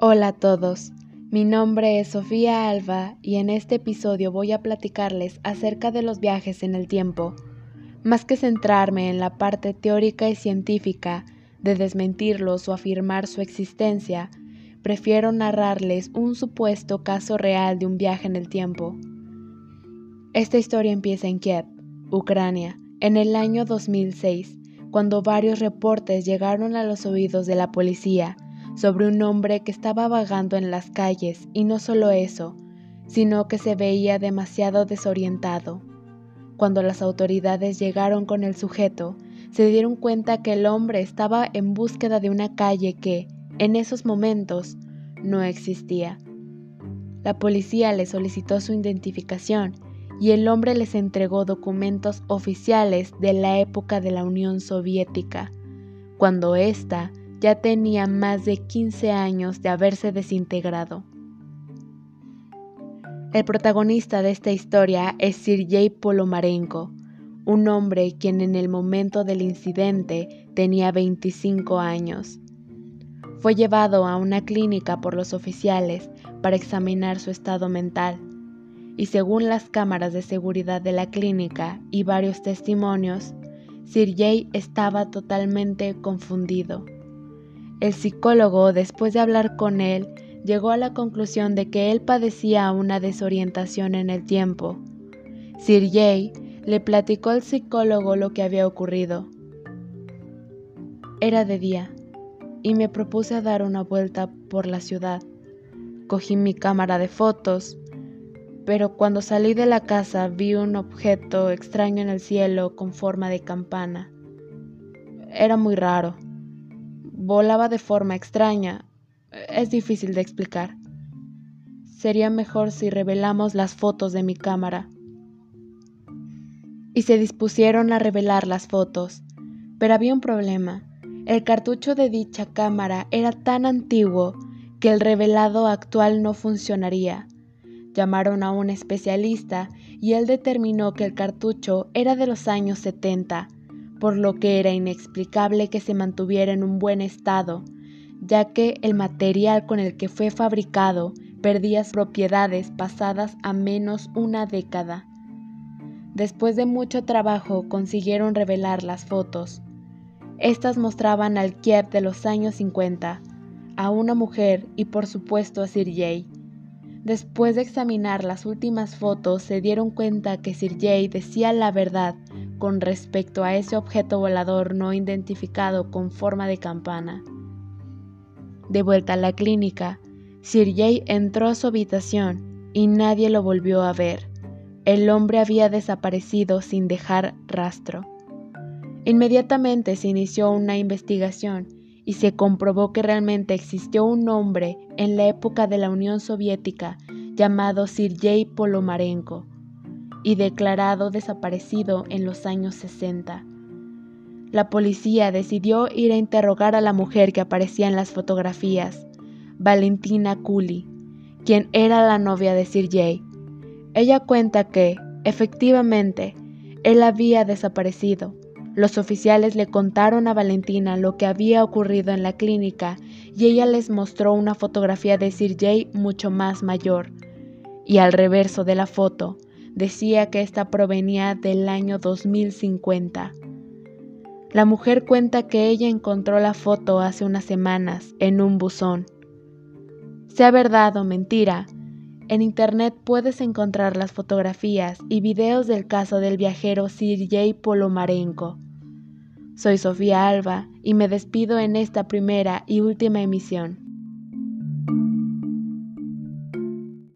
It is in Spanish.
Hola a todos, mi nombre es Sofía Alba y en este episodio voy a platicarles acerca de los viajes en el tiempo. Más que centrarme en la parte teórica y científica de desmentirlos o afirmar su existencia, prefiero narrarles un supuesto caso real de un viaje en el tiempo. Esta historia empieza en Kiev, Ucrania, en el año 2006 cuando varios reportes llegaron a los oídos de la policía sobre un hombre que estaba vagando en las calles y no solo eso, sino que se veía demasiado desorientado. Cuando las autoridades llegaron con el sujeto, se dieron cuenta que el hombre estaba en búsqueda de una calle que, en esos momentos, no existía. La policía le solicitó su identificación y el hombre les entregó documentos oficiales de la época de la Unión Soviética, cuando ésta ya tenía más de 15 años de haberse desintegrado. El protagonista de esta historia es Sergei Polomarenko, un hombre quien en el momento del incidente tenía 25 años. Fue llevado a una clínica por los oficiales para examinar su estado mental y según las cámaras de seguridad de la clínica y varios testimonios, Sir estaba totalmente confundido. El psicólogo, después de hablar con él, llegó a la conclusión de que él padecía una desorientación en el tiempo. Sir le platicó al psicólogo lo que había ocurrido. Era de día y me propuse dar una vuelta por la ciudad. Cogí mi cámara de fotos, pero cuando salí de la casa vi un objeto extraño en el cielo con forma de campana. Era muy raro. Volaba de forma extraña. Es difícil de explicar. Sería mejor si revelamos las fotos de mi cámara. Y se dispusieron a revelar las fotos. Pero había un problema. El cartucho de dicha cámara era tan antiguo que el revelado actual no funcionaría. Llamaron a un especialista y él determinó que el cartucho era de los años 70, por lo que era inexplicable que se mantuviera en un buen estado, ya que el material con el que fue fabricado perdía propiedades pasadas a menos una década. Después de mucho trabajo consiguieron revelar las fotos. Estas mostraban al Kiev de los años 50, a una mujer y por supuesto a Sir Jay. Después de examinar las últimas fotos, se dieron cuenta que Sir Jay decía la verdad con respecto a ese objeto volador no identificado con forma de campana. De vuelta a la clínica, Sir Jay entró a su habitación y nadie lo volvió a ver. El hombre había desaparecido sin dejar rastro. Inmediatamente se inició una investigación y se comprobó que realmente existió un hombre en la época de la Unión Soviética llamado Sergei Polomarenko y declarado desaparecido en los años 60. La policía decidió ir a interrogar a la mujer que aparecía en las fotografías, Valentina Kuli, quien era la novia de Sergei. Ella cuenta que, efectivamente, él había desaparecido los oficiales le contaron a Valentina lo que había ocurrido en la clínica y ella les mostró una fotografía de Sir Jay mucho más mayor. Y al reverso de la foto decía que esta provenía del año 2050. La mujer cuenta que ella encontró la foto hace unas semanas en un buzón. Sea verdad o mentira, en internet puedes encontrar las fotografías y videos del caso del viajero Jay Polomarenko. Soy Sofía Alba y me despido en esta primera y última emisión.